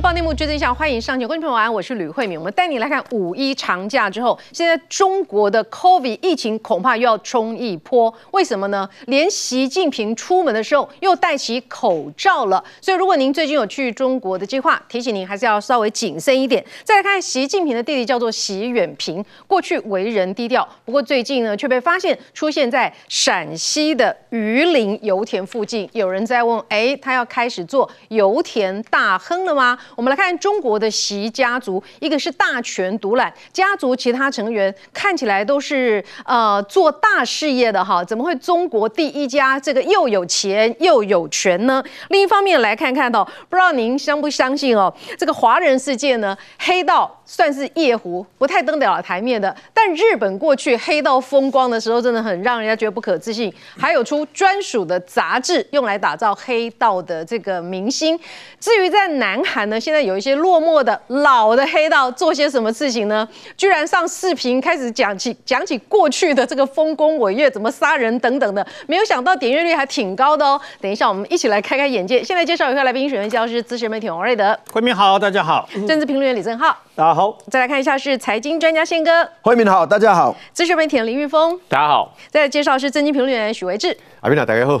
报内幕最真相，欢迎上节观众朋友安，我是吕慧敏。我们带你来看五一长假之后，现在中国的 COVID 疫情恐怕又要冲一波。为什么呢？连习近平出门的时候又戴起口罩了。所以，如果您最近有去中国的计划，提醒您还是要稍微谨慎一点。再来看习近平的弟弟叫做习远平，过去为人低调，不过最近呢却被发现出现在陕西的榆林油田附近。有人在问：哎，他要开始做油田大亨了吗？我们来看中国的习家族，一个是大权独揽，家族其他成员看起来都是呃做大事业的哈，怎么会中国第一家这个又有钱又有权呢？另一方面来看看到，不知道您相不相信哦，这个华人世界呢，黑道算是夜壶，不太登得了台面的，但日本过去黑道风光的时候，真的很让人家觉得不可置信，还有出专属的杂志用来打造黑道的这个明星。至于在南韩呢？现在有一些落寞的老的黑道做些什么事情呢？居然上视频开始讲起讲起过去的这个丰功伟业，怎么杀人等等的，没有想到点阅率还挺高的哦。等一下我们一起来开开眼界。现在介绍一下来宾，选员教师资深媒体王瑞德，慧明好，大家好；政治评论员李正浩，大家好；再来看一下是财经专家宪哥，慧明好，大家好；资深媒体人林玉峰，大家好；再来介绍是政经评论员许维志，阿斌啊，大家好。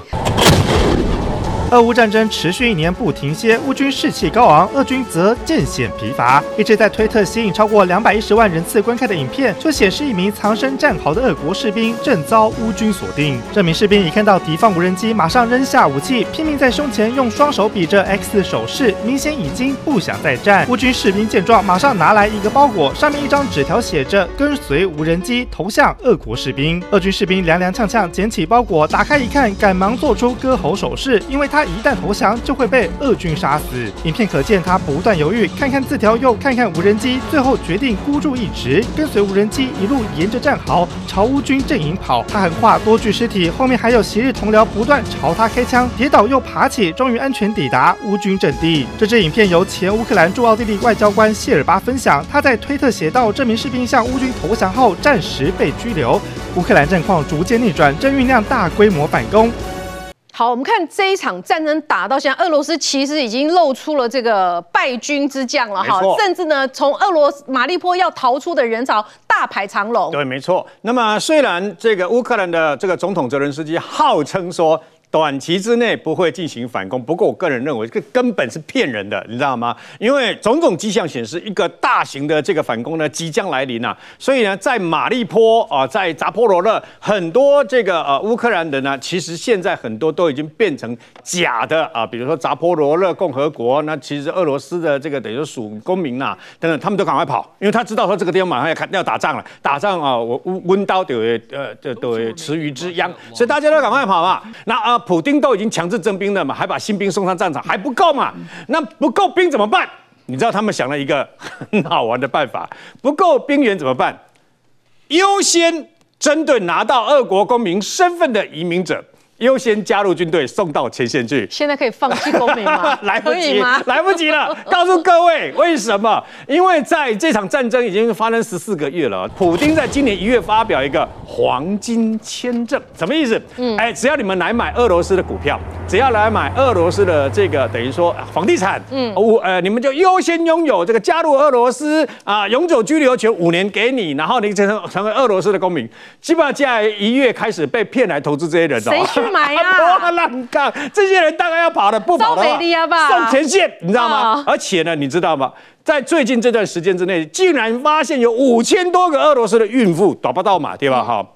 俄乌战争持续一年不停歇，乌军士气高昂，俄军则渐显疲乏。一直在推特吸引超过两百一十万人次观看的影片，就显示一名藏身战壕的俄国士兵正遭乌军锁定。这名士兵一看到敌方无人机，马上扔下武器，拼命在胸前用双手比着 X 手势，明显已经不想再战。乌军士兵见状，马上拿来一个包裹，上面一张纸条写着“跟随无人机投向俄国士兵”。俄军士兵踉踉跄跄捡起包裹，打开一看，赶忙做出割喉手势，因为他。他一旦投降，就会被俄军杀死。影片可见他不断犹豫，看看字条，又看看无人机，最后决定孤注一掷，跟随无人机一路沿着战壕朝乌军阵营跑。他横跨多具尸体，后面还有昔日同僚不断朝他开枪，跌倒又爬起，终于安全抵达乌军阵地。这支影片由前乌克兰驻奥地利外交官谢尔巴分享，他在推特写道：这名士兵向乌军投降后，暂时被拘留。乌克兰战况逐渐逆转，正酝酿大规模反攻。好，我们看这一场战争打到现在，俄罗斯其实已经露出了这个败军之将了哈，甚至呢，从俄罗斯马利坡要逃出的人潮大排长龙。对，没错。那么虽然这个乌克兰的这个总统泽连斯基号称说。短期之内不会进行反攻，不过我个人认为这根本是骗人的，你知道吗？因为种种迹象显示，一个大型的这个反攻呢即将来临啊！所以呢，在马利坡啊，在扎波罗热，很多这个呃乌克兰人呢，其实现在很多都已经变成假的啊，比如说扎波罗热共和国，那其实俄罗斯的这个等于说属公民呐等等，他们都赶快跑，因为他知道说这个地方马上要开要打仗了，打仗啊，我温温刀都呃都都池鱼之殃，所以大家都赶快跑嘛。那啊。普京都已经强制征兵了嘛，还把新兵送上战场，还不够嘛？那不够兵怎么办？你知道他们想了一个很好玩的办法，不够兵员怎么办？优先针对拿到俄国公民身份的移民者。优先加入军队，送到前线去。现在可以放弃公民吗？来不及吗？来不及了。告诉各位，为什么？因为在这场战争已经发生十四个月了。普京在今年一月发表一个黄金签证，什么意思？嗯，哎，只要你们来买俄罗斯的股票，只要来买俄罗斯的这个等于说房地产，嗯，我呃，你们就优先拥有这个加入俄罗斯啊，永久居留权五年给你，然后你成成为俄罗斯的公民。基本上接下来一月开始被骗来投资这些人，谁去？买呀！波浪杠，这些人大概要跑的不跑的话，上前线，你知道吗？而且呢，你知道吗？在最近这段时间之内，竟然发现有五千多个俄罗斯的孕妇打不到嘛，对吧？哈。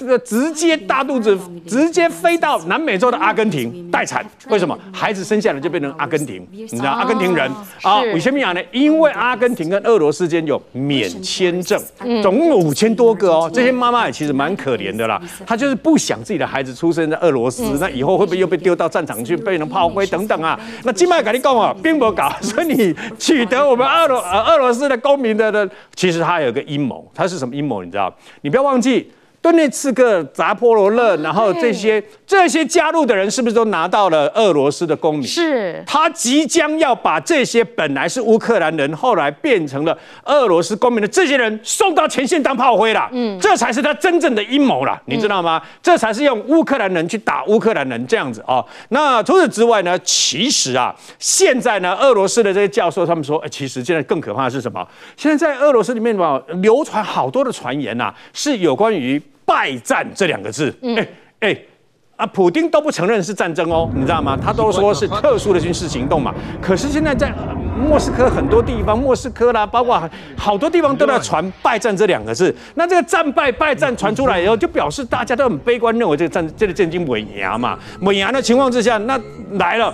这个直接大肚子，直接飞到南美洲的阿根廷待产，为什么？孩子生下来就变成阿根廷，你知道阿根廷人啊？为什么呢？因为阿根廷跟俄罗斯间有免签证，总共五千多个哦。这些妈妈也其实蛮可怜的啦，她就是不想自己的孩子出生在俄罗斯，那以后会不会又被丢到战场去被人炮灰等等啊？那金麦赶紧讲啊，并不搞，所以你取得我们俄罗呃俄罗斯的公民的的，其实他有个阴谋，他是什么阴谋？你知道？你不要忘记。顿涅茨克、扎波罗勒，然后这些这些加入的人是不是都拿到了俄罗斯的公民？是。他即将要把这些本来是乌克兰人，后来变成了俄罗斯公民的这些人送到前线当炮灰了。嗯，这才是他真正的阴谋了，你知道吗？这才是用乌克兰人去打乌克兰人这样子啊。那除此之外呢？其实啊，现在呢，俄罗斯的这些教授他们说，哎，其实现在更可怕的是什么？现在在俄罗斯里面吧，流传好多的传言呐，是有关于。败战这两个字，哎哎啊，普京都不承认是战争哦，你知道吗？他都说是特殊的军事行动嘛。可是现在在莫斯科很多地方，莫斯科啦，包括好多地方都在传败战这两个字。那这个战败败战传出来以后，就表示大家都很悲观，认为这个战这个战争稳牙嘛。稳牙的情况之下，那来了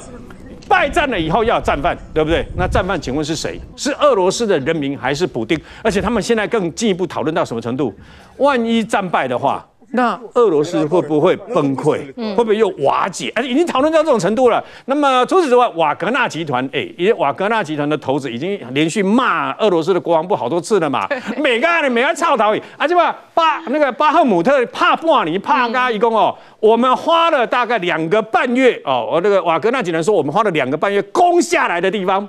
败战了以后要有战犯，对不对？那战犯请问是谁？是俄罗斯的人民还是补丁？而且他们现在更进一步讨论到什么程度？万一战败的话，那俄罗斯会不会崩溃？会不会又瓦解？哎，已经讨论到这种程度了。那么除此之外，瓦格纳集团，哎，因为瓦格纳集团的头子已经连续骂俄罗斯的国防部好多次了嘛。每个人每个操导，而且吧，巴那个巴赫姆特帕布瓦尼帕嘎一共哦，我们花了大概两个半月哦，我那个瓦格纳集团说，我们花了两个半月攻下来的地方。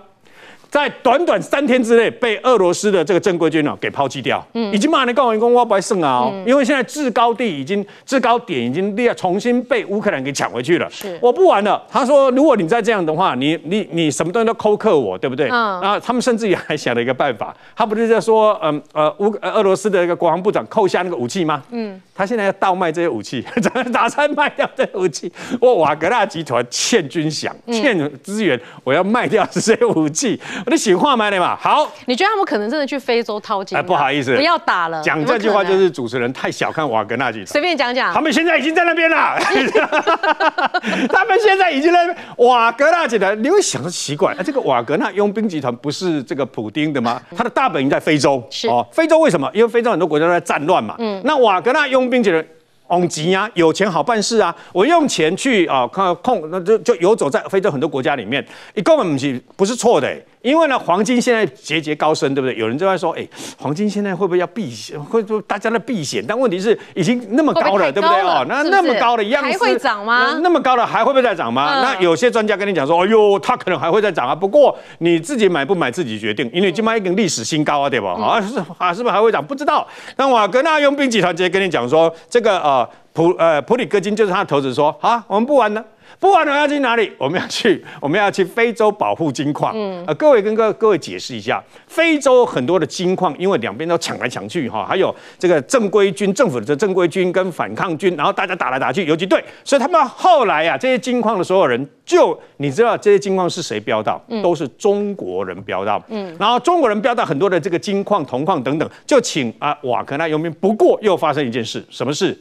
在短短三天之内被俄罗斯的这个正规军呢给抛弃掉，嗯，已经骂你告完公我不会胜啊，因为现在制高地已经制高点已经立重新被乌克兰给抢回去了，是我不玩了。他说，如果你再这样的话，你你你什么东西都扣克我，对不对？嗯，然后他们甚至于还想了一个办法，他不是在说，嗯呃乌俄罗斯的一个国防部长扣下那个武器吗？嗯，他现在要倒卖这些武器，打算卖掉这些武器。我瓦格纳集团欠军饷，欠资源，我要卖掉这些武器。我的喜话买的嘛，好。你觉得他们可能真的去非洲掏金？哎，不好意思，不要打了。讲这句话就是主持人太小看瓦格纳集团。随便讲讲，他们现在已经在那边了。他们现在已经在瓦格纳集团。你会想到奇怪，这个瓦格纳佣兵集团不是这个普丁的吗？他的大本营在非洲。是哦，非洲为什么？因为非洲很多国家都在战乱嘛。嗯。那瓦格纳佣兵集团。昂吉呀，有钱好办事啊！我用钱去啊，看控那就就游走在非洲很多国家里面，一根本不是不是错的。因为呢，黄金现在节节高升，对不对？有人就在说，哎，黄金现在会不会要避险？会不大家的避险？但问题是已经那么高了，对不对哦？那那么高的样子还会涨吗？那么高的还会不会再涨吗？那有些专家跟你讲说，哎呦，它可能还会再涨啊。不过你自己买不买自己决定，因为今麦一根历史新高啊，对吧？啊是啊，是不是还会涨？不知道。那瓦格纳佣兵集团直接跟你讲说，这个呃普呃普里戈金就是他的头子说，好，我们不玩了。不管我要去哪里，我们要去，我们要去非洲保护金矿。嗯，呃，各位跟各各位解释一下，非洲很多的金矿，因为两边都抢来抢去哈，还有这个正规军、政府的这正规军跟反抗军，然后大家打来打去，游击队，所以他们后来啊，这些金矿的所有人，就你知道这些金矿是谁标到？都是中国人标到。嗯，然后中国人标到很多的这个金矿、铜矿等等，就请啊瓦格纳佣兵。不过又发生一件事，什么事？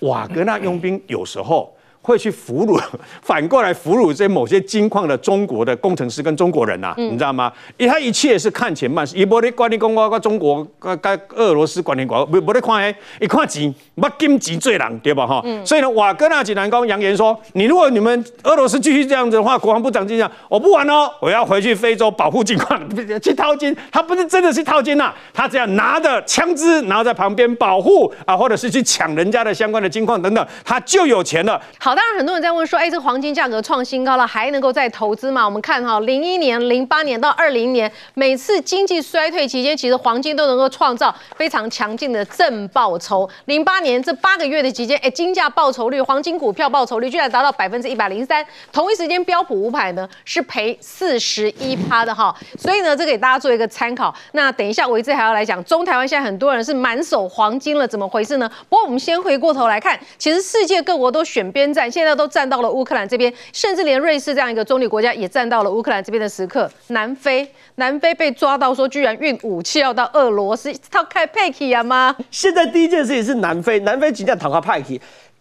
瓦格纳佣兵有时候。会去俘虏，反过来俘虏这某些金矿的中国的工程师跟中国人呐，你知道吗？因为他一切是看钱办事，一波的管理公关跟中国跟跟俄罗斯管理国，不不得看诶，一看钱，不金钱最人，对吧？哈，所以呢，瓦格纳集团刚扬言说，你如果你们俄罗斯继续这样子的话，国防部长就讲，我不玩了，我要回去非洲保护金矿，去掏金。他不是真的是掏金呐，他只要拿着枪支，然后在旁边保护啊，或者是去抢人家的相关的金矿等等，他就有钱了。好。当然，很多人在问说，哎，这黄金价格创新高了，还能够再投资吗？我们看哈，零一年、零八年到二零年，每次经济衰退期间，其实黄金都能够创造非常强劲的正报酬。零八年这八个月的期间，哎，金价报酬率、黄金股票报酬率居然达到百分之一百零三。同一时间，标普五百呢是赔四十一趴的哈。所以呢，这给大家做一个参考。那等一下，我一直还要来讲，中台湾现在很多人是满手黄金了，怎么回事呢？不过我们先回过头来看，其实世界各国都选边现在都站到了乌克兰这边，甚至连瑞士这样一个中立国家也站到了乌克兰这边的时刻。南非，南非被抓到说居然运武器要到俄罗斯，他开派克呀吗？现在第一件事情是南非，南非即将讨伐派克。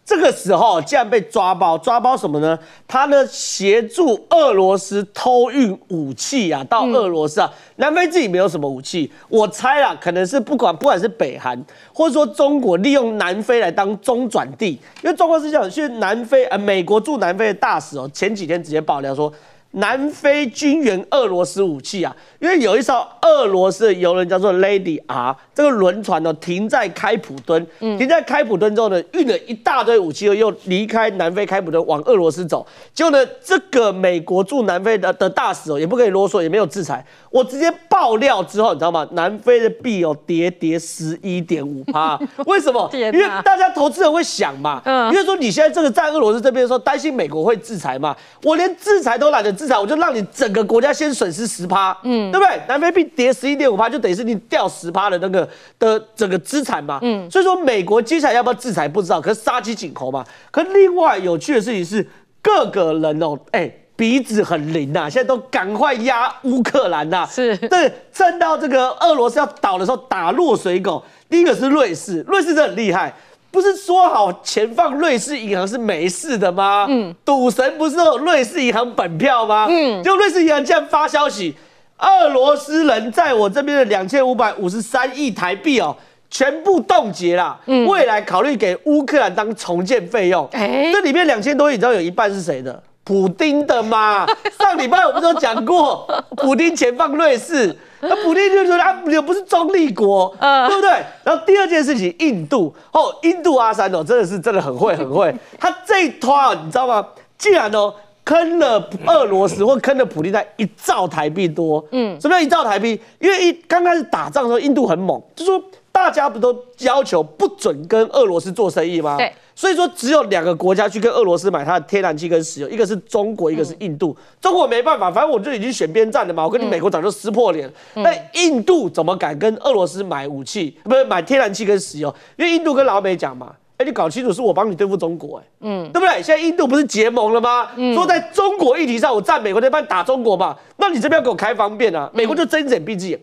这个时候竟然被抓包，抓包什么呢？他呢协助俄罗斯偷运武器啊，到俄罗斯啊。南非自己没有什么武器，我猜啊，可能是不管不管是北韩，或者说中国利用南非来当中转地，因为状况是这样，去南非呃美国驻南非的大使哦，前几天直接爆料说，南非军援俄罗斯武器啊，因为有一艘俄罗斯的游轮叫做 Lady R，这个轮船呢停在开普敦，停在开普敦之后呢，运了一大堆武器，又又离开南非开普敦往俄罗斯走。结果呢，这个美国驻南非的的大使哦，也不可以啰嗦，也没有制裁，我直接爆料之后，你知道吗？南非的币哦跌跌十一点五趴，为什么？因为大家投资人会想嘛，嗯因为说你现在这个在俄罗斯这边的时候，担心美国会制裁嘛，我连制裁都懒得制裁，我就让你整个国家先损失十趴，嗯，对不对？南非币跌十一点五趴，就等于是你掉十趴的那个的整个资产嘛，嗯，所以说美国接下来要不要制裁不知道，可是杀鸡儆猴嘛。可另外有趣的事情是，各个人哦，哎。鼻子很灵呐、现在都赶快压乌克兰呐、是对，趁到这个俄罗斯要倒的时候打落水狗。第一个是瑞士，瑞士很厉害，不是说好钱放瑞士银行是没事的吗？嗯，赌神不是瑞士银行本票吗？嗯，就瑞士银行竟然发消息，俄罗斯人在我这边的两千五百五十三亿台币哦。全部冻结啦，未来考虑给乌克兰当重建费用。哎这里面两千多亿，你知道有一半是谁的？普丁的嘛。上礼拜我们都讲过，普丁前放瑞士，那普丁就说啊，又不是中立国，嗯对不对？然后第二件事情，印度哦，印度阿三哦，真的是真的很会很会，他这一拖啊，你知道吗？竟然哦。坑了俄罗斯或坑了普丁在一兆台币多，嗯，什么叫一兆台币？因为一刚开始打仗的时候，印度很猛，就说大家不都要求不准跟俄罗斯做生意吗？对，所以说只有两个国家去跟俄罗斯买它的天然气跟石油，一个是中国，一个是印度。中国没办法，反正我就已经选边站了嘛，我跟你美国早就撕破脸。那、印度怎么敢跟俄罗斯买武器？不是买天然气跟石油？因为印度跟老美讲嘛。哎，你搞清楚，是我帮你对付中国、哎，嗯，对不对？现在印度不是结盟了吗？说在中国议题上，我站美国那边打中国嘛，那你这边要给我开方便啊，美国就睁一只眼闭一只眼。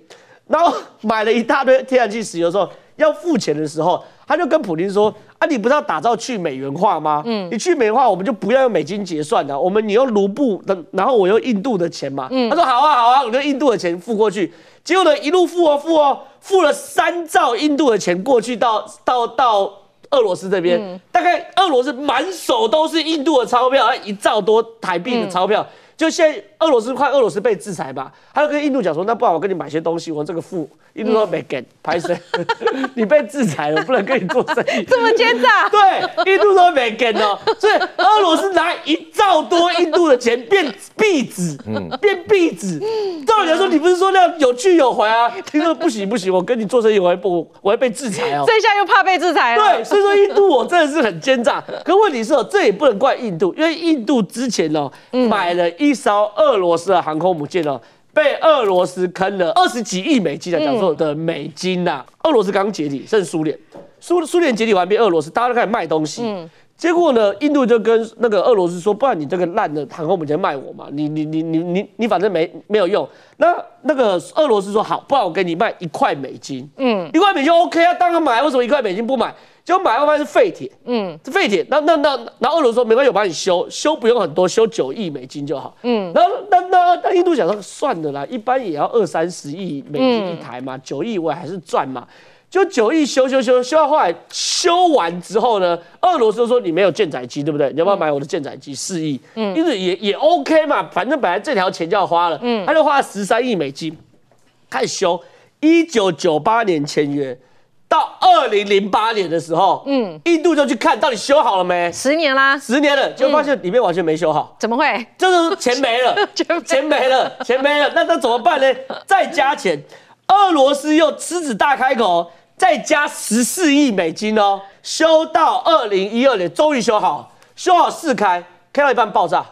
然后买了一大堆天然气、石油的时候，要付钱的时候，他就跟普京说：“啊，你不是要打造去美元化吗？嗯，你去美元化，我们就不要用美金结算了，我们你用卢布的，然后我用印度的钱嘛。他说：“好啊，好啊，我用印度的钱付过去。”结果呢，一路付哦付哦，付了三兆印度的钱过去到到到俄罗斯这边，大概俄罗斯满手都是印度的钞票，一兆多台币的钞票。就现在俄罗斯快俄罗斯被制裁吧，他就跟印度讲说，那不然我跟你买些东西，我这个付。印度说没给，拍谁？你被制裁了，不能跟你做生意。这么奸诈？对，印度说没给哦，所以俄罗斯拿一兆多印度的钱变币纸，变币纸。照理来说，你不是说那样有去有回啊？听说不行不行，我跟你做生意，我会不我会被制裁哦。这下又怕被制裁了。对，所以说印度我真的是很奸诈。可问题是哦，这也不能怪印度，因为印度之前哦、买了一艘俄罗斯的航空母舰呢。被俄罗斯坑了二十几亿美金的讲说的美金呐、俄罗斯刚解体，剩苏联，苏苏联解体完毕俄罗斯，大家都开始卖东西。结果呢，印度就跟那个俄罗斯说，不然你这个烂的航空母舰卖我嘛，你你你你你你反正没没有用。那那个俄罗斯说好，不然我给你卖一块美金，嗯，一块美金 OK 啊，当然买，为什么一块美金不买？结果买后发现是废铁，嗯，是废铁。那那那然后俄罗斯说没关系，我帮你修，修不用很多，修九亿美金就好，嗯。然后那那那印度想说算了啦，一般也要二三十亿美金一台嘛，九、亿我还是赚嘛。就九亿修修修修到后来修完之后呢，俄罗斯就说你没有舰载机，对不对？你要不要买我的舰载机？四亿，嗯，因为也也 OK 嘛，反正本来这条钱就要花了，嗯，他就花了十三亿美金开始修。一九九八年签约，到二零零八年的时候，嗯，印度就去看到底修好了没，十年啦，十年了，结果发现里面完全没修好。怎么会？就是 钱没了。钱没了，钱没了，那那怎么办呢？再加钱，俄罗斯又狮子大开口，再加十四亿美金哦，修到二零一二年终于修好，修好四开，开到一半爆炸，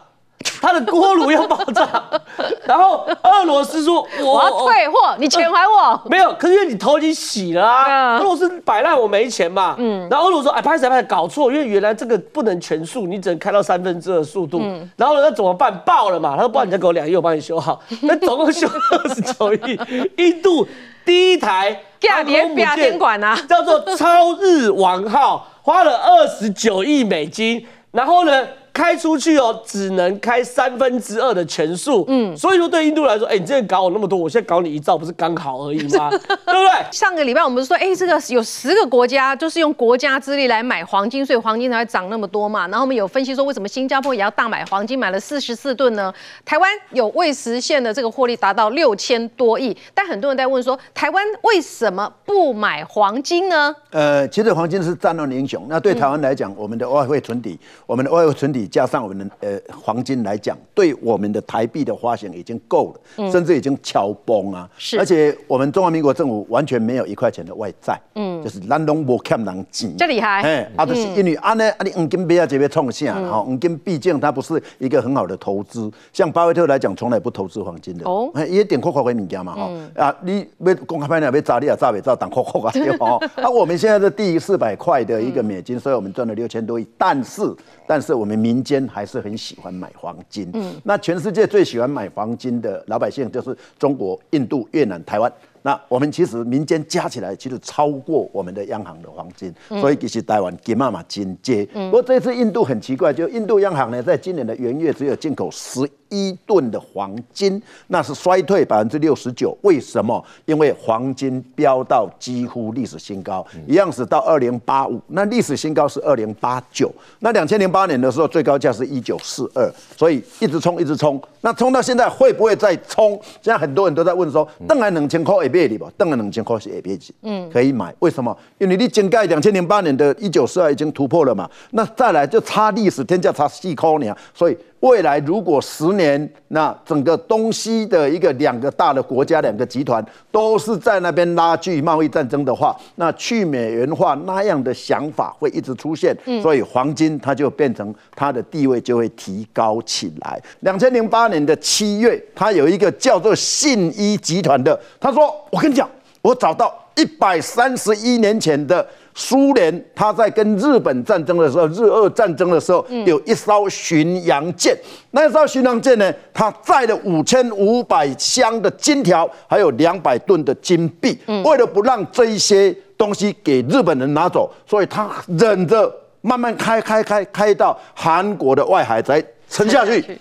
它的锅炉要爆炸，然后俄罗斯说我我要退货，你钱还我。没有，可是因为你头已经洗了啊，嗯俄罗斯摆烂，我没钱嘛。嗯，然后俄罗斯说，哎，拍谁拍谁搞错，因为原来这个不能全速，你只能开到三分之二速度。嗯然后呢，那怎么办？爆了嘛。他说，不然你再给我两亿，我帮你修好。那总共修二十九亿。印度第一台价点航空母舰价点管啊叫做超日王号，花了二十九亿美金，然后呢？开出去哦，只能开三分之二的权数。嗯，所以说对印度来说，哎，你之前搞我那么多，我现在搞你一兆，不是刚好而已吗？对不对？上个礼拜我们说，哎，这个有十个国家就是用国家之力来买黄金，所以黄金才会涨那么多嘛。然后我们有分析说，为什么新加坡也要大买黄金，买了四十四吨呢？台湾有未实现的这个获利达到六千多亿，但很多人在问说，台湾为什么不买黄金呢？呃，其实黄金是战乱英雄。那对台湾来讲，我们的外汇存底，我们的外汇存底加上我们的呃黄金来讲，对我们的台币的花钱已经够了，甚至已经敲崩啊。是，而且我们中华民国政府完全没有一块钱的外债，嗯，就是咱拢无欠人钱，这厉害。哎，啊，就是因为啊呢，啊你黄金不要这边创下，哈，黄金毕竟它不是一个很好的投资。像巴菲特来讲，从来不投资黄金的。哦，也点阔阔回物件嘛，哈，啊，你要公开拍呢，要炸你也炸不炸，当阔阔啊，哦，啊，我们现在是第四百块的一个美金，所以我们赚了六千多亿，但是。但是我们民间还是很喜欢买黄金。嗯，那全世界最喜欢买黄金的老百姓就是中国、印度、越南、台湾。那我们其实民间加起来其实超过我们的央行的黄金，所以其实台湾金妈妈金接。不过这次印度很奇怪，就印度央行呢，在今年的元月只有进口十。一吨的黄金，那是衰退百分之六十九。为什么？因为黄金飙到几乎历史新高，一样是到二零八五，那历史新高是二零八九。那两千零八年的时候，最高价是一九四二，所以一直冲，一直冲。那冲到现在会不会再冲？现在很多人都在问说，邓来两千块也别里吧？邓来两千块是也别几？嗯，可以买。为什么？因为你井盖两千零八年的一九四二已经突破了嘛。那再来就差历史天价差四块呢，所以。未来如果十年，那整个东西的一个两个大的国家、两个集团都是在那边拉锯贸易战争的话，那去美元化那样的想法会一直出现，所以黄金它就变成它的地位就会提高起来。两千零八年的七月，它有一个叫做信一集团的，他说：“我跟你讲，我找到一百三十一年前的。”苏联他在跟日本战争的时候，日俄战争的时候，有一艘巡洋舰。那艘巡洋舰呢，它载了五千五百箱的金条，还有两百吨的金币。为了不让这一些东西给日本人拿走，所以他忍着慢慢开开开开到韩国的外海才沉下去。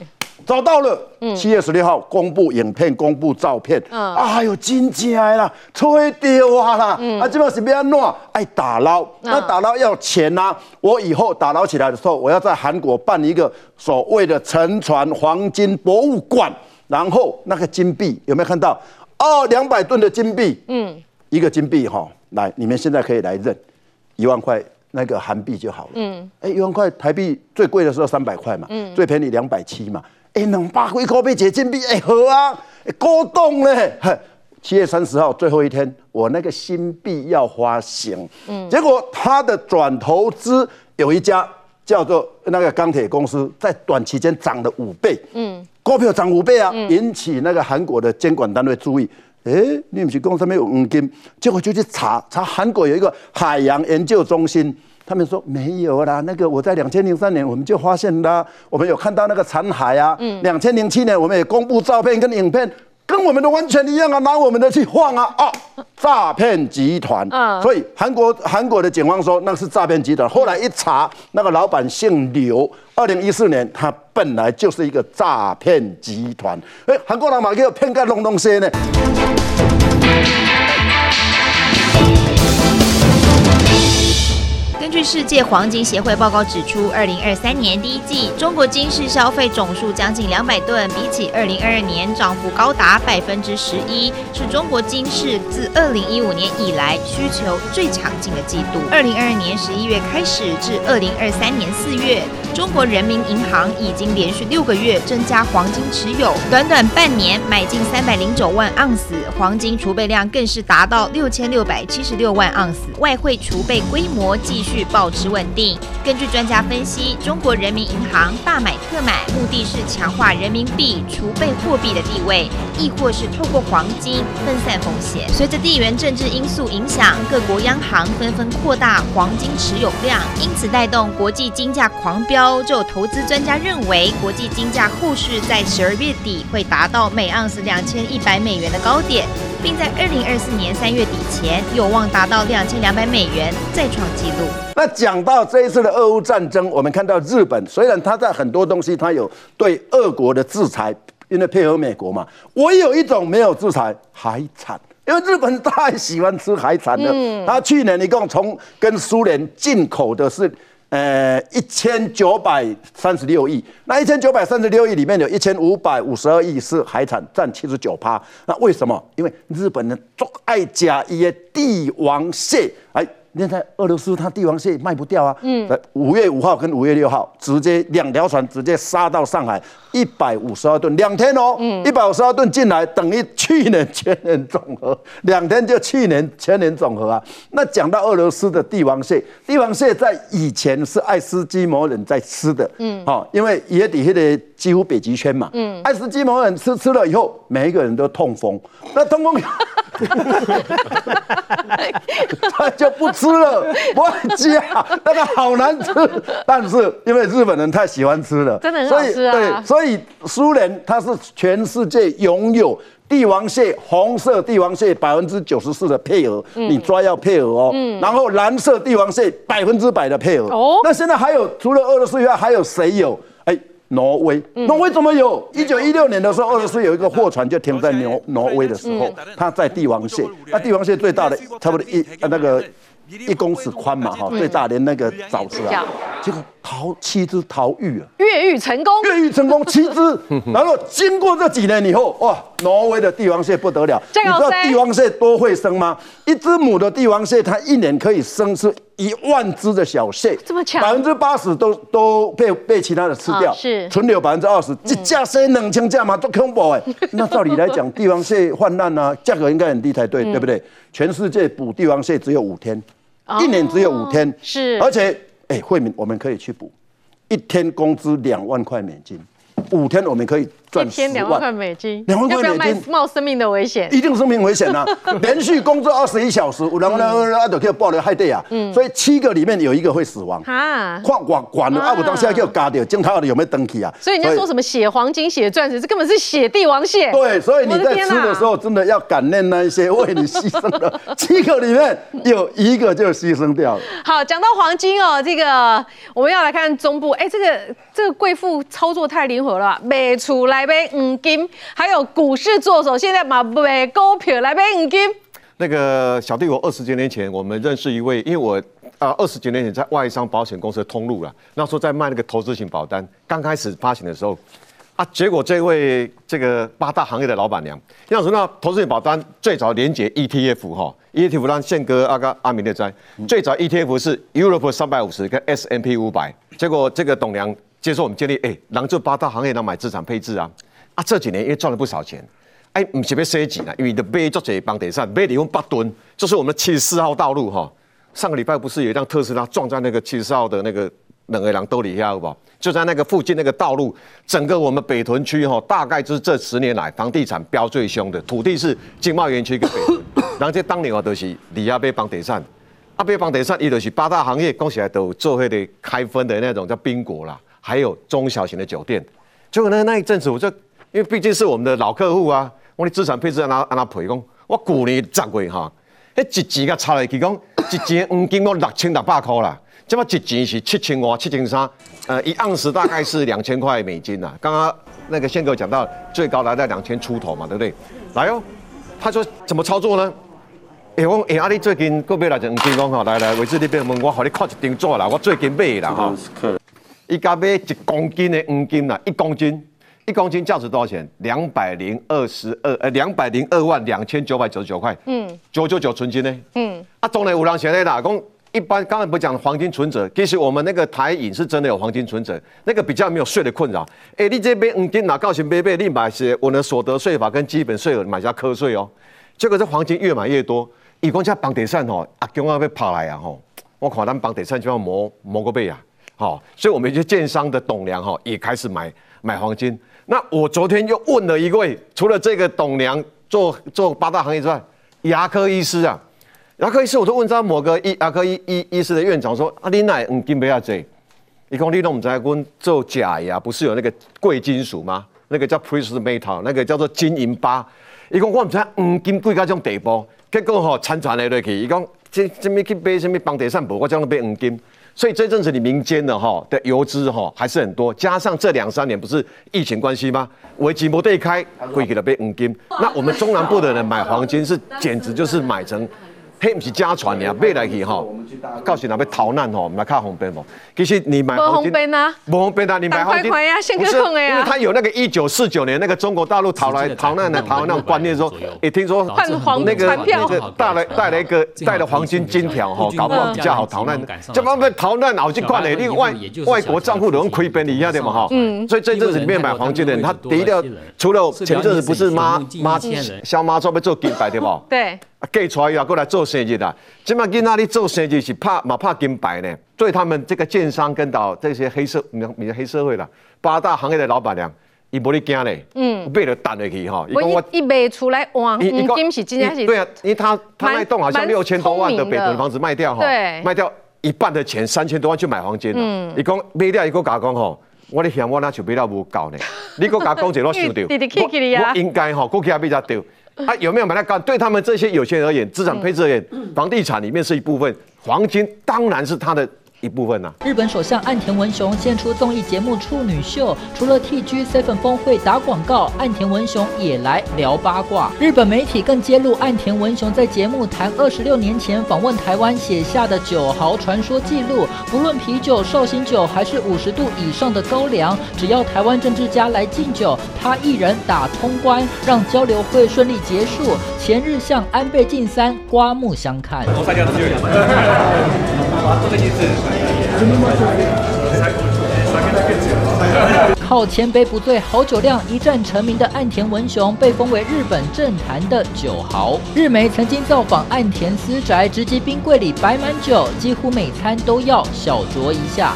找到了，七月十六号公布影片，公布照片，啊呦，金起来了，吹掉啊啦，啊，这边是要弄，爱打捞，那打捞要钱呐，我以后打捞起来的时候，我要在韩国办一个所谓的沉船黄金博物馆，然后那个金币有没有看到？哦，两百吨的金币，嗯，一个金币哈，来，你们现在可以来认。一万块那个韩币就好了，嗯，哎，一万块台币最贵的时候三百块嘛，嗯，最便宜两百七嘛。哎，两百块可被解金币，哎，好啊，高动嘞。七月三十号最后一天，我那个新币要发行，嗯，结果他的转投资有一家叫做那个钢铁公司，在短期间涨了五倍，嗯，股票涨五倍啊，引起那个韩国的监管单位注意，哎，你不是公司没有黄金，结果就去查查韩国有一个海洋研究中心。他们说没有啦，那个我在两千零三年我们就发现啦，我们有看到那个残骸啊。嗯。两千零七年我们也公布照片跟影片，跟我们的完全一样啊，拿我们的去换啊啊！诈骗集团。嗯。所以韩国韩国的警方说那是诈骗集团，后来一查，那个老板姓刘，二零一四年他本来就是一个诈骗集团。哎，韩国人嘛给我骗个弄东西呢。根据世界黄金协会报告指出，二零二三年第一季中国金市消费总数将近两百吨，比起二零二二年涨幅高达百分之十一，是中国金市自二零一五年以来需求最强劲的季度。二零二二年十一月开始至二零二三年四月，中国人民银行已经连续六个月增加黄金持有，短短半年买进三百零九万盎司，黄金储备量更是达到六千六百七十六万盎司，外汇储备规模继续。保持稳定。根据专家分析，中国人民银行大买特买，目的是强化人民币储备货币的地位，亦或是透过黄金分散风险。随着地缘政治因素影响，各国央行纷纷扩大黄金持有量，因此带动国际金价狂飙。就有投资专家认为，国际金价后续在十二月底会达到每盎司两千一百美元的高点。并在二零二四年三月底前有望达到两千两百美元，再创纪录。那讲到这一次的俄乌战争，我们看到日本虽然它在很多东西它有对俄国的制裁，因为配合美国嘛，唯有一种没有制裁海产。因为日本太喜欢吃海产了，他去年一共从跟苏联进口的是，呃，一千九百三十六亿。那一千九百三十六亿里面有一千五百五十二亿是海产，占七十九趴。那为什么？因为日本人最爱加一些帝王蟹，哎。现在俄罗斯它帝王蟹卖不掉啊，嗯，五月五号跟五月六号直接两条船直接杀到上海，一百五十二吨，两天哦，嗯，一百五十二吨进来等于去年全年总和，两天就去年全年总和啊。那讲到俄罗斯的帝王蟹，帝王蟹在以前是爱斯基摩人在吃的，嗯，哦，因为也底下的几乎北极圈嘛，嗯，爱斯基摩人吃吃了以后，每一个人都痛风，那痛风。他就不吃了，不爱加，那个好难吃。但是因为日本人太喜欢吃了，真的很好吃啊。对，所以苏联它是全世界拥有帝王蟹红色帝王蟹百分之九十四的配额，你抓要配额哦。嗯。然后蓝色帝王蟹百分之百的配额。哦。那现在还有除了俄罗斯以外，还有谁有？挪威，挪威怎么有？一九一六年的时候，俄罗斯有一个货船就停在挪挪威的时候，它在帝王蟹，那帝王蟹最大的差不多一那个一公尺宽嘛，哈，最大连那个爪子啊，结果逃七只逃狱了，越狱成功，越狱成功七只，然后经过这几年以后，哇，挪威的帝王蟹不得了，你知道帝王蟹多会生吗？一只母的帝王蟹，它一年可以生出。一万只的小蟹，这么强，百分之八十都都被被其他的吃掉，是。存留百分之二十。这架蟹冷清价嘛，都恐怖哎。那照理来讲，帝王蟹泛滥啊，价格应该很低才对，对不对？全世界捕帝王蟹只有五天，一年只有五天，是。而且，哎，慧敏，我们可以去补，一天工资两万块美金。五天我们可以赚千两万块美金，两万块美金冒生命的危险，一定生命危险啊！连续工作二十一小时，然后呢，阿都可以爆了害地啊！所以七个里面有一个会死亡啊！矿管管了，阿不当下叫嘎掉，检查有没有登记啊？所以人家说什么血黄金、血钻石，这根本是血帝王蟹。对，所以你在吃的时候，真的要感念那一些为你牺牲的七个里面有一个就牺牲掉了。好，讲到黄金哦，这个我们要来看中部，哎，这个这个贵妇操作太灵活。了，卖出来来买黄金，还有股市做手，现在买买股票来买黄金。那个小弟，我二十几年前我们认识一位，因为我啊二十几年前在外商保险公司通路了，那时候在卖那个投资型保单，刚开始发行的时候，啊，结果这位这个八大行业的老板娘，要说那投资型保单最早连接 ETF 哈，ETF 让宪哥阿个阿明的在，最早 ETF 是 Europe 三百五十跟 S M P 五百，结果这个董娘。接受我们建立，哎，让这八大行业能买资产配置啊，啊，这几年因为赚了不少钱，哎，唔是要升级呢，因为的买做这房地产，买利用八吨，就是我们七十四号道路哈，上个礼拜不是有一辆特斯拉撞在那个七十四号的那个冷个狼兜里下，好不好？就在那个附近那个道路，整个我们北屯区哈，大概就是这十年来房地产飙最凶的土地是经贸园区跟北屯，然后这当年我都是里亚被房地产，啊，被房地产伊就是八大行业讲起来都做迄个开分的那种叫宾果啦。还有中小型的酒店，结果呢那一阵子，我就因为毕竟是我们的老客户啊，我的资产配置按他按他赔工，我去年十月哈，迄一钱个差来去讲，一钱黄金我六千六百块啦，这么一钱是七千五、七千三，呃，一盎司大概是两千块美金呐。刚刚那个宪哥讲到最高来在两千出头嘛，对不对？来哦，他说怎么操作呢？哎，我哎阿你最近个别来就黄金讲哈，来来，伟志那边问我，好你看一张纸啦，我最近买啦哈。一家买一公斤的黄金啦，一公斤，一公斤价值多少钱？两百零二十二，呃，两百零二万两千九百九十九块。嗯，九九九纯金呢？嗯，啊，中年五郎现在打工，一般刚才不讲黄金存折，其实我们那个台银是真的有黄金存折，那个比较没有税的困扰。哎，你这边黄金拿高钱买买，你买些我的所得税法跟基本税额买下课税哦。结果这黄金越买越多，一公家房地产吼，阿公要被跑来啊吼，我看咱房地产就要磨磨个背啊。好，所以我们一些建商的董梁哈也开始买买黄金。那我昨天又问了一位，除了这个董梁做做八大行业之外，牙科医师啊，牙科医师我都问到某个医牙科医医医师的院长说，啊，你奶黄金不要这，你讲你都唔知阮做假牙不是有那个贵金属吗？那个叫 precious metal，那个叫做金银八。伊讲我唔知黄金贵到这种地步，结果吼参传来落去，伊讲这这么去买什么房地产部，我叫他买黄金。所以这阵子你民间的哈的游资哈还是很多，加上这两三年不是疫情关系吗？危机没对开，会给了被黄金。那我们中南部的人买黄金是简直就是买成。嘿，不是家传的，买来去吼，到时若要逃难吼，买看红边不？其实你买黄金，不红边啊，你买黄金，不是，因为他有那个一九四九年那个中国大陆逃来逃难的逃那种观念，说也听说那个那个带来 带来一个带了黄金金条吼，搞不好比较好逃难。这方面逃难脑筋快的，另外外国账户都用亏本一样的嘛哈。嗯。所以这阵子里面买黄金的人，他第一个除了前阵子不是妈妈肖妈做要做金牌对不？对。啊，嫁出来又过来做生意啦。即马囡仔你做生意是怕嘛怕金牌呢？所以他们这个建商跟到这些黑社，你你黑社会啦，八大行业的老板娘，伊无咧惊咧。嗯，卖了弹下去哈。我伊卖出来哇，黄金是真正是。对啊，因为他他那栋好像六千多万的北屯房子卖掉吼，卖掉一半的钱三千多万去买黄金了。嗯，伊讲卖掉，伊个甲讲吼，我咧嫌我那就买了无够呢。你个甲讲者我想着，我应该吼，估计也比较丢。啊，有没有把它干？对他们这些有钱人而言，资产配置而言，房地产里面是一部分，黄金当然是他的。一部分呢。日本首相岸田文雄献出综艺节目处女秀，除了 T G Seven 峰会打广告，岸田文雄也来聊八卦。日本媒体更揭露岸田文雄在节目谈二十六年前访问台湾写下的酒豪传说记录，不论啤酒、绍兴酒还是五十度以上的高粱，只要台湾政治家来敬酒，他一人打通关，让交流会顺利结束。前日向安倍晋三刮目相看。靠千杯不醉好酒量一战成名的岸田文雄，被封为日本政坛的酒豪。日媒曾经造访岸田私宅，直击冰柜里摆满酒，几乎每餐都要小酌一下。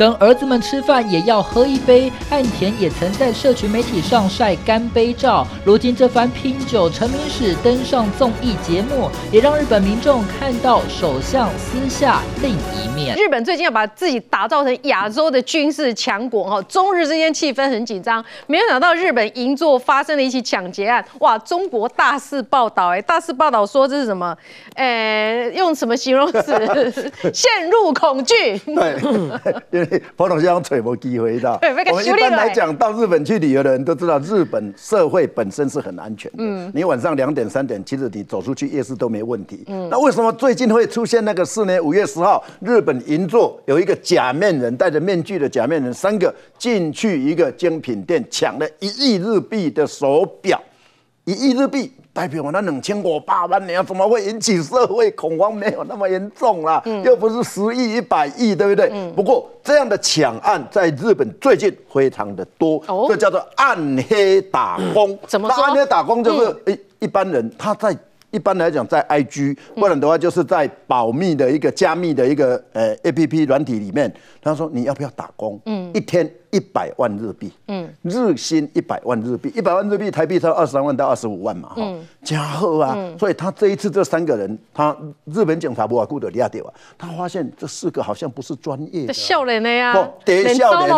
跟儿子们吃饭也要喝一杯。岸田也曾在社群媒体上晒干杯照。如今这番拼酒成名史登上综艺节目，也让日本民众看到首相私下另一面。日本最近要把自己打造成亚洲的军事强国哈，中日之间气氛很紧张。没有想到日本银座发生了一起抢劫案，哇！中国大肆报道，哎，大肆报道说这是什么？呃，用什么形容词？陷入恐惧。对。彭总先生吹无机会的。我们一般来讲，到日本去旅游的人都知道，日本社会本身是很安全的。嗯，你晚上两点三点，其实你走出去夜市都没问题。嗯，那为什么最近会出现那个事呢五月十号，日本银座有一个假面人戴着面具的假面人，三个进去一个精品店抢了一亿日币的手表，一亿日币。代表我那两千五百万年怎么会引起社会恐慌？没有那么严重啦，又不是十亿、一百亿，对不对？不过这样的抢案在日本最近非常的多，这叫做暗黑打工。怎么说？暗黑打工就是一一般人他在。一般来讲，在 IG，不然的话就是在保密的一个加密的一个呃 APP 软体里面。他说你要不要打工？嗯，一天一百万日币，嗯，日薪一百万日币，一百万日币台币才二十三万到二十五万嘛，哈，加厚啊。所以他这一次这三个人，他日本警察不啊顾得利亚掉啊，他发现这四个好像不是专业的。笑脸的呀，不，第一笑脸，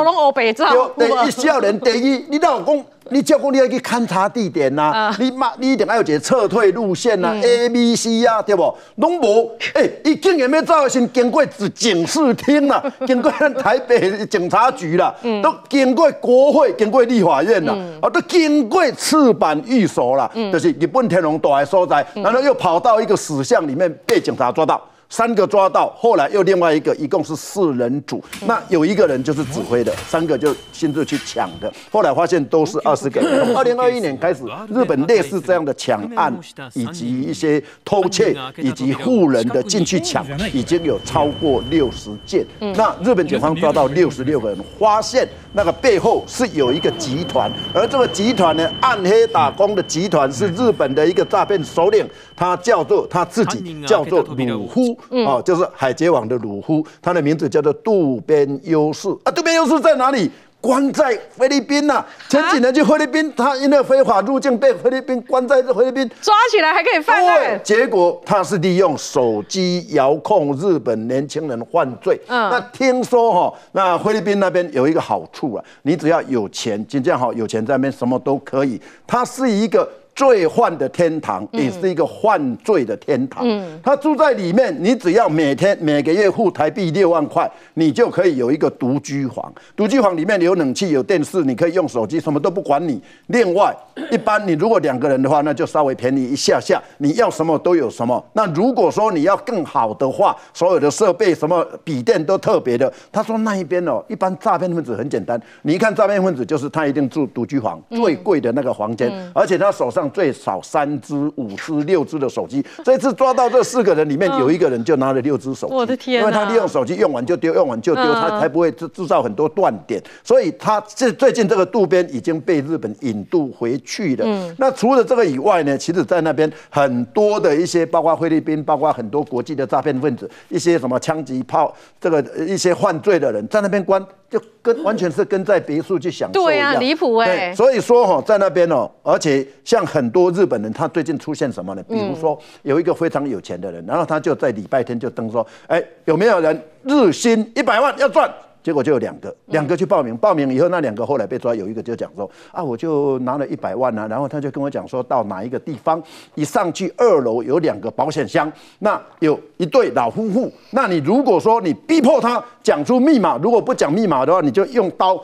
第一笑脸，第一你老公。你叫过你要去勘察地点呐？你嘛，你一定要有一个撤退路线呐，A、B、C 啊，对不？拢无，哎，伊竟然要走先经过警视厅啦，经过台北警察局啦，都经过国会，经过立法院啦，啊，都经过赤坂寓所啦，就是日本天龙大的所在，然后又跑到一个死巷里面被警察抓到。三个抓到，后来又另外一个，一共是四人组。那有一个人就是指挥的，三个就亲自去抢的。后来发现都是二十个。从二零二一年开始，日本类似这样的抢案，以及一些偷窃，以及护人的进去抢，已经有超过六十件。那日本警方抓到六十六个人，发现那个背后是有一个集团，而这个集团呢，暗黑打工的集团是日本的一个诈骗首领，他叫做他自己叫做鲁夫。哦，就是海贼王的鲁夫，他的名字叫做渡边优势啊。渡边优势在哪里？关在菲律宾呐。前几年去菲律宾，他因为非法入境被菲律宾关在菲律宾，抓起来还可以犯案。结果他是利用手机遥控日本年轻人犯罪。嗯，那听说哈，那菲律宾那边有一个好处啊，你只要有钱，就这样好，有钱在那边什么都可以。他是一个。罪犯的天堂也是一个犯罪的天堂。嗯，他住在里面，你只要每天每个月付台币六万块，你就可以有一个独居房。独居房里面有冷气、有电视，你可以用手机，什么都不管你。另外，一般你如果两个人的话，那就稍微便宜一下下。你要什么都有什么。那如果说你要更好的话，所有的设备什么笔电都特别的。他说那一边哦，一般诈骗分子很简单，你一看诈骗分子就是他一定住独居房，最贵的那个房间，而且他手上。最少三只、五只、六只的手机。这次抓到这四个人里面，有一个人就拿了六只手机。我的天！因为他利用手机用完就丢，用完就丢，他才不会制制造很多断点。所以他这最近这个渡边已经被日本引渡回去了。嗯。那除了这个以外呢？其实，在那边很多的一些，包括菲律宾，包括很多国际的诈骗分子，一些什么枪击炮，这个一些犯罪的人，在那边关。就跟完全是跟在别墅去享受对呀，离谱哎。所以说哈，在那边哦，而且像很多日本人，他最近出现什么呢？比如说有一个非常有钱的人，然后他就在礼拜天就登说，哎，有没有人日薪一百万要赚？结果就有两个，两个去报名，报名以后那两个后来被抓，有一个就讲说啊，我就拿了一百万啊，然后他就跟我讲说到哪一个地方，一上去二楼有两个保险箱，那有一对老夫妇，那你如果说你逼迫他讲出密码，如果不讲密码的话，你就用刀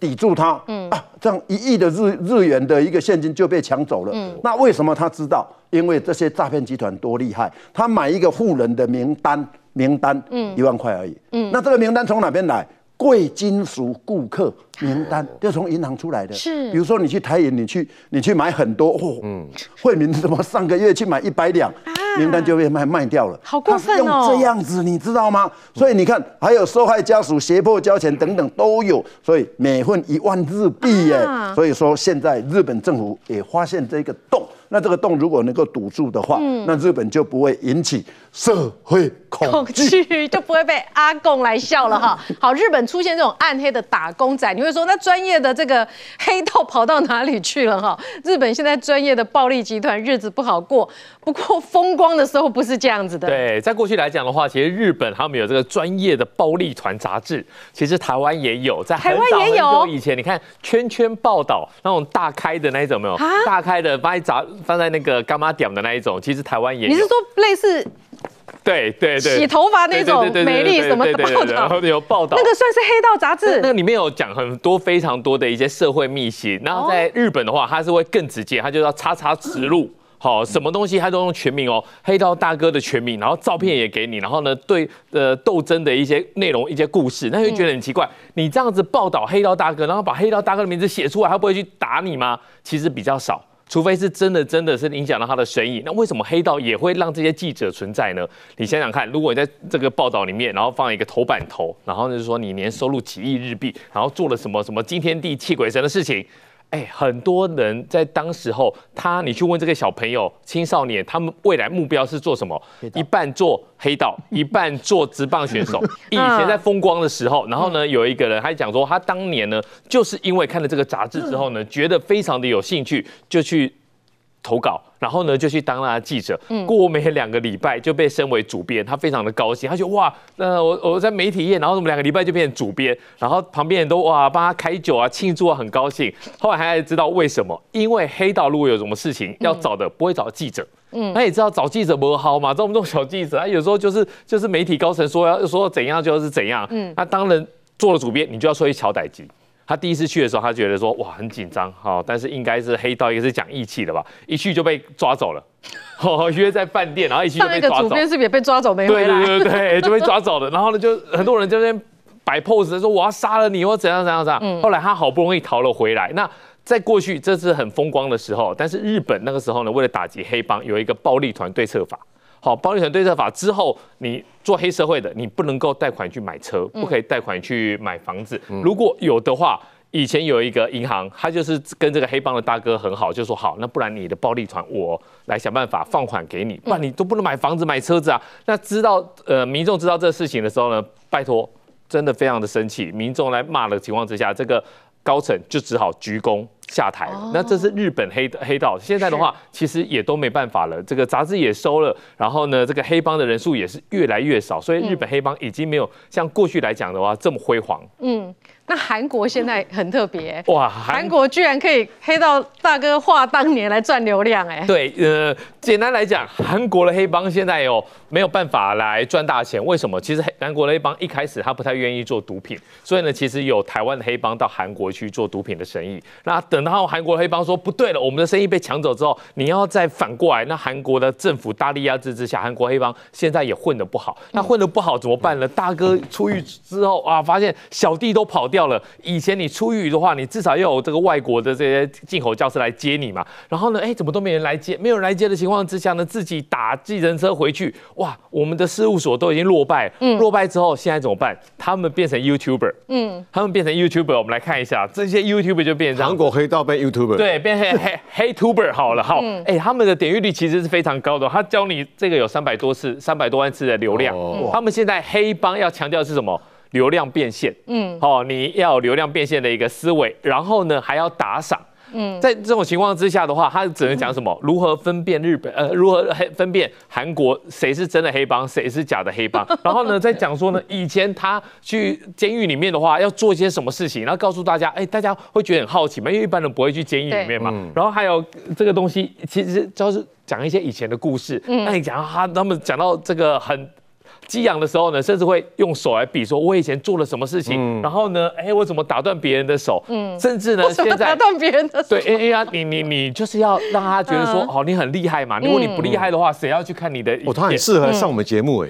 抵住他，嗯啊，这样一亿的日日元的一个现金就被抢走了。嗯，那为什么他知道？因为这些诈骗集团多厉害，他买一个富人的名单。名单，嗯，一万块而已，嗯，那这个名单从哪边来？贵金属顾客名单就从银行出来的，是，比如说你去台银，你去你去买很多，哦，嗯，惠民什么上个月去买一百两，名单就被卖卖掉了，好过分哦，这样子你知道吗？所以你看，还有受害家属胁迫交钱等等都有，所以每份一万日币耶，所以说现在日本政府也发现这个洞。那这个洞如果能够堵住的话，那日本就不会引起社会恐惧，就不会被阿贡来笑了哈。好，日本出现这种暗黑的打工仔，你会说那专业的这个黑道跑到哪里去了哈？日本现在专业的暴力集团日子不好过，不过风光的时候不是这样子的。对，在过去来讲的话，其实日本他们有这个专业的暴力团杂志，其实台湾也有，在台湾也有。以前你看圈圈报道那种大开的那一种没有？大开的把你杂。放在那个干妈点的那一种，其实台湾也有。你是说类似？对对对。洗头发那种美丽什么的报道？有报道。那个算是黑道杂志。那个里面有讲很多非常多的一些社会秘辛。然后在日本的话，它是会更直接，它就要叉叉直路。好，什么东西他都用全名哦，黑道大哥的全名，然后照片也给你，然后呢，对呃斗争的一些内容、一些故事，那就觉得很奇怪。你这样子报道黑道大哥，然后把黑道大哥的名字写出来，他不会去打你吗？其实比较少。除非是真的，真的是影响到他的生意，那为什么黑道也会让这些记者存在呢？你想想看，如果你在这个报道里面，然后放一个头版头，然后就是说你年收入几亿日币，然后做了什么什么惊天地泣鬼神的事情。哎，很多人在当时候，他你去问这个小朋友、青少年，他们未来目标是做什么？一半做黑道，一半做职棒选手。以前在风光的时候，然后呢，有一个人还讲说，他当年呢，就是因为看了这个杂志之后呢，觉得非常的有兴趣，就去。投稿，然后呢就去当了记者。嗯，过没两个礼拜就被升为主编，他非常的高兴，他就哇，那我我在媒体业，然后怎么两个礼拜就变成主编，然后旁边人都哇帮他开酒啊庆祝啊，很高兴。后来还知道为什么？因为黑道如果有什么事情要找的，不会找记者。嗯，他也知道找记者不好嘛，这么多小记者，他有时候就是就是媒体高层说要说怎样就是怎样。嗯，那当然做了主编，你就要说一乔歹机。他第一次去的时候，他觉得说哇很紧张，哈，但是应该是黑道，一个是讲义气的吧，一去就被抓走了，约在饭店，然后一去就被抓走。主编是不是也被抓走没回来？对对对，就被抓走了。然后呢，就很多人在那边摆 pose，说我要杀了你，或怎样怎样怎样。后来他好不容易逃了回来。那在过去这是很风光的时候，但是日本那个时候呢，为了打击黑帮，有一个暴力团对策法。好，暴力团对策法之后，你做黑社会的，你不能够贷款去买车，不可以贷款去买房子。如果有的话，以前有一个银行，他就是跟这个黑帮的大哥很好，就说好，那不然你的暴力团我来想办法放款给你，不然你都不能买房子买车子啊。那知道呃民众知道这个事情的时候呢，拜托真的非常的生气，民众来骂的情况之下，这个高层就只好鞠躬。下台了，那这是日本黑黑道。现在的话，其实也都没办法了。这个杂志也收了，然后呢，这个黑帮的人数也是越来越少，所以日本黑帮已经没有像过去来讲的话这么辉煌。嗯，那韩国现在很特别哇，韩国居然可以黑道大哥话当年来赚流量哎。对，呃，简单来讲，韩国的黑帮现在有没有办法来赚大钱？为什么？其实韩国的黑帮一开始他不太愿意做毒品，所以呢，其实有台湾的黑帮到韩国去做毒品的生意。那等到韩国黑帮说不对了，我们的生意被抢走之后，你要再反过来，那韩国的政府大力压制之下，韩国黑帮现在也混得不好。那混得不好怎么办呢？大哥出狱之后啊，发现小弟都跑掉了。以前你出狱的话，你至少要有这个外国的这些进口教师来接你嘛。然后呢，哎，怎么都没人来接？没有人来接的情况之下呢，自己打计程车回去。哇，我们的事务所都已经落败。嗯，落败之后现在怎么办？他们变成 YouTuber。嗯，他们变成 YouTuber，我们来看一下这些 YouTuber 就变成韩国黑道被。YouTuber 对，变黑黑黑 Tuber 好了哈，哎，他们的点阅率其实是非常高的，他教你这个有三百多次、三百多万次的流量。他们现在黑帮要强调的是什么？流量变现。嗯，哦，你要流量变现的一个思维，然后呢还要打赏。嗯，在这种情况之下的话，他只能讲什么？如何分辨日本？呃，如何黑分辨韩国谁是真的黑帮，谁是假的黑帮？然后呢，再讲说呢，以前他去监狱里面的话，要做一些什么事情？然后告诉大家，哎，大家会觉得很好奇嘛，因为一般人不会去监狱里面嘛。然后还有这个东西，其实就是讲一些以前的故事。那你讲他他们讲到这个很。激昂的时候呢，甚至会用手来比，说我以前做了什么事情，然后呢，哎，我怎么打断别人的手？嗯，甚至呢，现在打断别人的手？对，哎哎呀，你你你就是要让他觉得说，哦，你很厉害嘛。如果你不厉害的话，谁要去看你的？哦，他很适合上我们节目哎。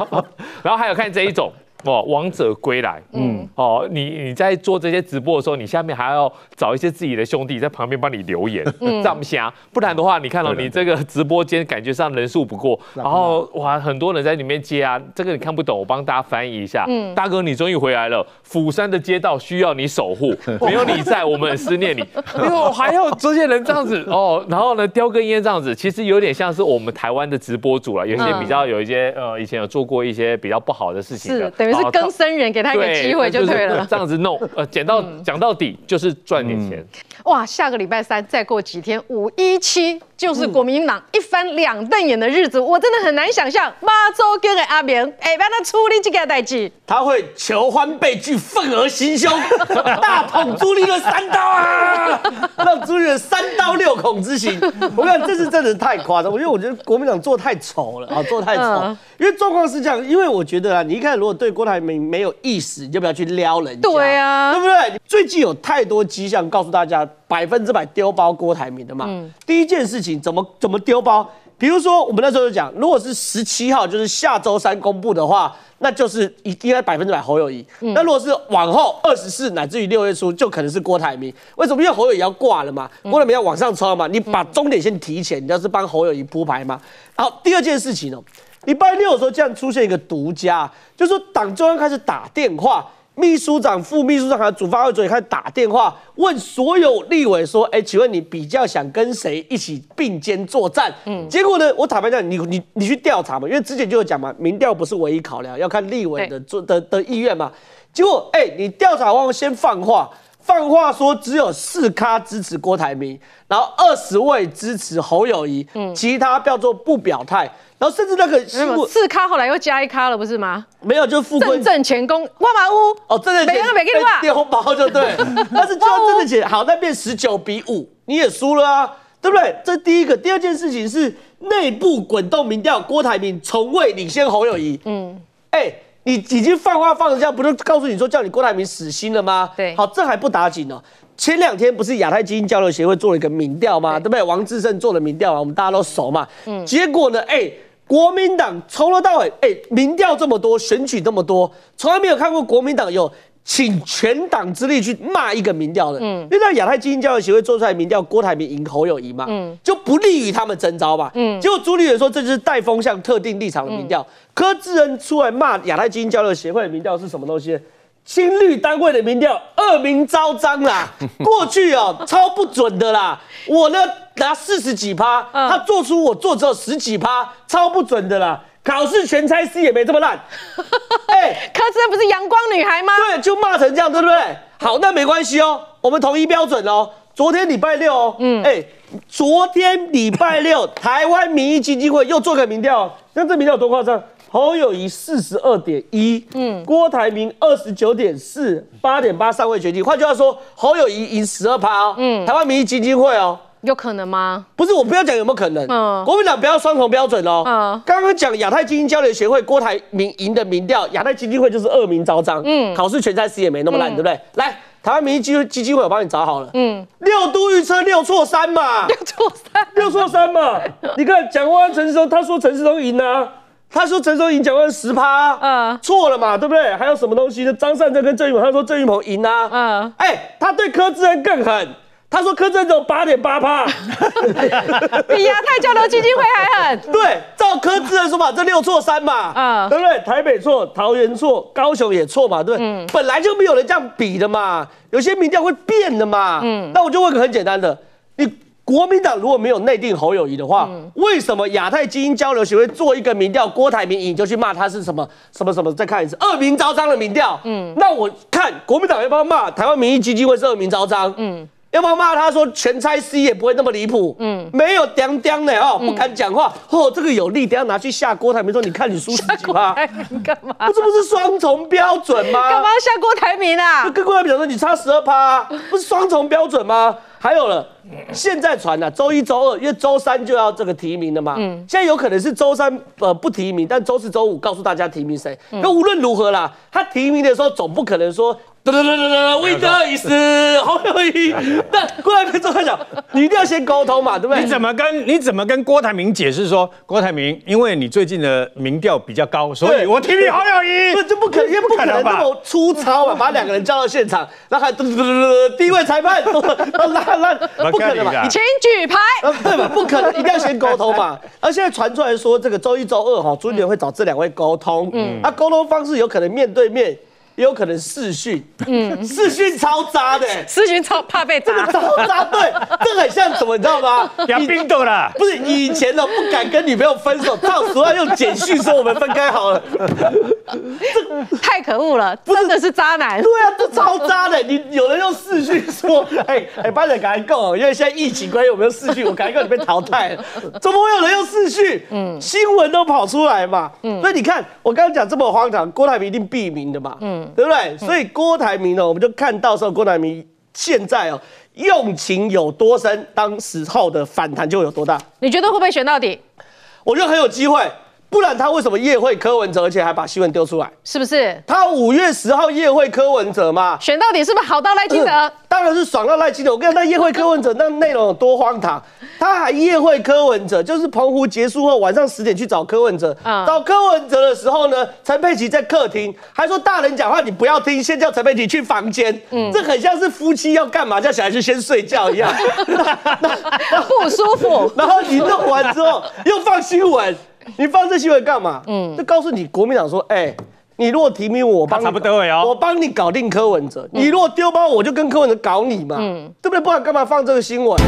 然后还有看这一种。哦，王者归来，嗯，哦，你你在做这些直播的时候，你下面还要找一些自己的兄弟在旁边帮你留言，这样瞎，不然的话，你看到你这个直播间感觉上人数不过，然后哇，很多人在里面接啊，这个你看不懂，我帮大家翻译一下，嗯，大哥你终于回来了，釜山的街道需要你守护，没有你在，我们很思念你，因为还有这些人这样子。哦，然后呢，叼根烟这样子，其实有点像是我们台湾的直播主了，有些比较有一些呃，以前有做过一些比较不好的事情的，等于。是更生人，给他一个机会就对了。这样子弄，呃，讲到讲到底就是赚点钱。哇，下个礼拜三再过几天，五一七。就是国民党一翻两瞪眼的日子，我真的很难想象。马周跟阿明，哎，帮他处理这个代志，他会求欢被拒，愤而行凶，大捅朱立伦三刀啊，让朱立伦三刀六孔之刑。我看这是真的太夸张，因为我觉得国民党做太丑了啊，做太丑。因为状况是这样，因为我觉得啊，你一看如果对郭台铭没有意思，你就不要去撩人家，对啊，对不对？最近有太多迹象告诉大家。百分之百丢包郭台铭的嘛？第一件事情怎么怎么丢包？比如说我们那时候就讲，如果是十七号，就是下周三公布的话，那就是应该百分之百侯友谊。那如果是往后二十四乃至于六月初，就可能是郭台铭。为什么？因为侯友谊要挂了嘛，郭台铭要往上冲嘛，你把终点线提前，你要是帮侯友谊铺排嘛。好，第二件事情哦，礼拜六的时候竟然出现一个独家，就是说党中央开始打电话。秘书长、副秘书长还有主发会主任开始打电话问所有立委说：“哎，请问你比较想跟谁一起并肩作战？”嗯，结果呢，我坦白讲，你你你去调查嘛，因为之前就有讲嘛，民调不是唯一考量，要看立委的做的的意愿嘛。结果，哎，你调查完先放话，放话说只有四咖支持郭台铭，然后二十位支持侯友谊，嗯，其他叫做不表态。然后甚至那个四咖后来又加一咖了，不是吗？没有，就富正正前功万马屋哦，正正前每个每个人垫红包就对，但是就正正前好，那变十九比五，你也输了啊，对不对？这第一个，第二件事情是内部滚动民调，郭台铭从未领先侯友谊。嗯，哎，你已经放话放成这样，不是告诉你说叫你郭台铭死心了吗？对，好，这还不打紧呢。前两天不是亚太基金交流协会做了一个民调吗？对不对？王志胜做的民调啊，我们大家都熟嘛。嗯，结果呢，哎。国民党从头到尾，哎，民调这么多，选举这么多，从来没有看过国民党有请全党之力去骂一个民调的。嗯，因为在亚太基金教育协会做出来民调，郭台铭赢侯友谊嘛，嗯，就不利于他们征召嘛。嗯，结果朱立伦说这就是带风向、特定立场的民调。柯志恩出来骂亚太基金交流协会的民调是什么东西？青绿单位的民调恶名昭彰啦，过去哦超不准的啦，我呢拿四十几趴，他做出我做只有十几趴，超不准的啦。考试全猜 C 也没这么烂，哎，柯志恩不是阳光女孩吗？对，就骂成这样，对不对？好，那没关系哦，我们统一标准哦。昨天礼拜六哦，嗯，哎，昨天礼拜六，台湾民意基金会又做个民调，那这民调有多夸张？侯友谊四十二点一，嗯，郭台铭二十九点四，八点八尚未决定。换句话说，侯友谊赢十二趴哦，嗯，台湾民意基金会哦，有可能吗？不是，我不要讲有没有可能，嗯，国民党不要双重标准哦，嗯，刚刚讲亚太基金交流协会郭台铭赢的民调，亚太基金会就是恶名昭彰，嗯，考试全在 C 也没那么烂，对不对？来。台湾民意基基金会，我帮你找好了。嗯，六都预测六错三嘛，六错三，六错三嘛。你看蒋万安、陈世忠，他说陈世忠赢啊，他说陈世忠赢蒋万安十趴，嗯，错了嘛，对不对？还有什么东西呢？张善政跟郑云鹏，他说郑云鹏赢啊，嗯，哎，他对柯志恩更狠。他说柯震东八点八趴，比亚太交流基金会还狠。对，照柯志的说法，这六错三嘛，嗯，对不对？台北错，桃园错，高雄也错嘛，对，嗯，本来就没有人这样比的嘛，有些民调会变的嘛，嗯，那我就问个很简单的，你国民党如果没有内定侯友谊的话，为什么亚太基因交流协会做一个民调，郭台铭赢就去骂他是什么什么什么？再看一次恶名昭彰的民调，嗯，那我看国民党要不要骂台湾民意基金会是恶名昭彰？嗯。要不要骂他说全拆 C 也不会那么离谱？嗯，没有刁刁的哦，不敢讲话。哦，这个有利，等下拿去下郭台铭说，你看你输十几趴，干嘛？这不是双重标准吗？干嘛要下郭台铭啊？跟郭台铭讲说你差十二趴，不是双重标准吗？还有了，现在传了周一周二，因为周三就要这个提名了嘛。嗯，现在有可能是周三呃不提名，但周四周五告诉大家提名谁。那无论如何啦，他提名的时候总不可能说。噔噔噔噔噔，魏德意思好有意义。但郭台铭总在讲，你一定要先沟通嘛，对不对？你怎么跟你怎么跟郭台铭解释说，郭台铭，因为你最近的民调比较高，所以我提你好友谊。这这不可能，不可能这么粗糙嘛，把两个人叫到现场，然后还噔噔噔噔，第一位裁判都拉拉，不可能嘛？请举牌，对吧？不可能，一定要先沟通嘛。而现在传出来说，这个周一周二哈，朱立伦会找这两位沟通，嗯，那沟通方式有可能面对面。也有可能视讯，嗯，视讯超渣的，视讯超怕被砸，超渣，对，这很像什么，你知道吗？养冰豆了，不是以前的不敢跟女朋友分手，到时候用简讯说我们分开好了，这太可恶了，真的是渣男。对啊，这超渣的，你有人用视讯说，哎哎，班长赶紧够，因为现在疫情关系，我们用视讯，我赶紧够你被淘汰了，怎么会有人用视讯？嗯，新闻都跑出来嘛，嗯，所以你看我刚刚讲这么荒唐，郭台铭一定避名的嘛，嗯。对不对？所以郭台铭呢，我们就看到时候郭台铭现在哦，用情有多深，当时候的反弹就有多大。你觉得会不会选到底？我觉得很有机会。不然他为什么夜会柯文哲，而且还把新闻丢出来？是不是？他五月十号夜会柯文哲嘛？选到底是不是好到赖清德？当然是爽到赖清德。我跟你讲，那夜会柯文哲那内容有多荒唐？他还夜会柯文哲，就是澎湖结束后晚上十点去找柯文哲。找柯文哲的时候呢，陈佩琪在客厅，还说大人讲话你不要听，先叫陈佩琪去房间。嗯，这很像是夫妻要干嘛，叫小孩去先睡觉一样，不舒服。然后你弄完之后又放新闻。你放这新闻干嘛？嗯，就告诉你国民党说，哎，你如果提名我，帮差不多哦，我帮你搞定柯文哲。你如果丢包，我就跟柯文哲搞你嘛，对不对？不然干嘛放这个新闻？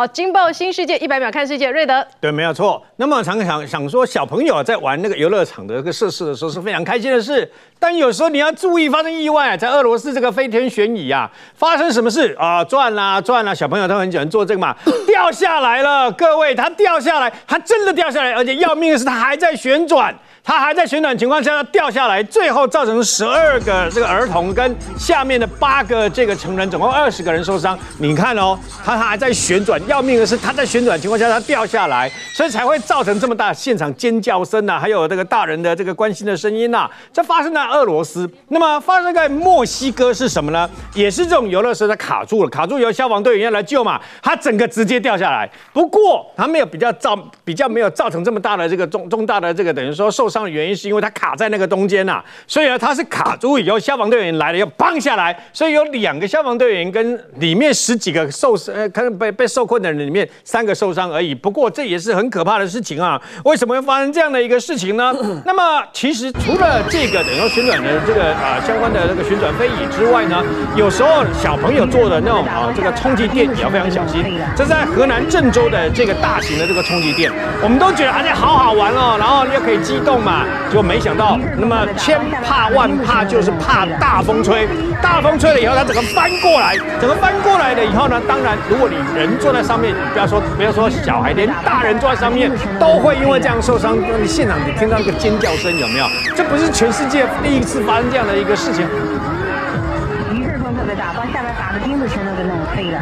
好，惊爆新世界一百秒看世界，瑞德对，没有错。那么常想想说，小朋友在玩那个游乐场的这个设施的时候是非常开心的事，但有时候你要注意发生意外。在俄罗斯这个飞天悬椅啊，发生什么事啊？转啦转啦，小朋友都很喜欢做这个嘛，掉下来了，各位，它掉下来，它真的掉下来，而且要命的是它还在旋转。它还在旋转情况下掉下来，最后造成十二个这个儿童跟下面的八个这个成人，总共二十个人受伤。你看哦，它还在旋转，要命的是它在旋转情况下它掉下来，所以才会造成这么大现场尖叫声呐，还有这个大人的这个关心的声音呐。这发生在俄罗斯，那么发生在墨西哥是什么呢？也是这种游乐设施卡住了，卡住由消防队员要来救嘛，它整个直接掉下来。不过它没有比较造比较没有造成这么大的这个重重大的这个等于说受。伤的原因是因为它卡在那个中间呐，所以呢，它是卡住以后，消防队员来了要帮下来，所以有两个消防队员跟里面十几个受呃可能被被受困的人里面三个受伤而已。不过这也是很可怕的事情啊！为什么会发生这样的一个事情呢？那么其实除了这个等于说旋转的这个啊相关的那个旋转飞椅之外呢，有时候小朋友坐的那种啊这个充气垫也要非常小心。这在河南郑州的这个大型的这个充气垫，我们都觉得啊这好好玩哦，然后又可以激动嘛，结果没想到，那么千怕万怕就是怕大风吹，大风吹了以后它整个翻过来，整个翻过来了以后呢，当然如果你人坐在上面，不要说不要说小孩，连大人坐在上面都会因为这样受伤。你现场你听到那个尖叫声有没有？这不是全世界第一次发生这样的一个事情。一阵风特别大，把下面打的钉子全都给弄飞了。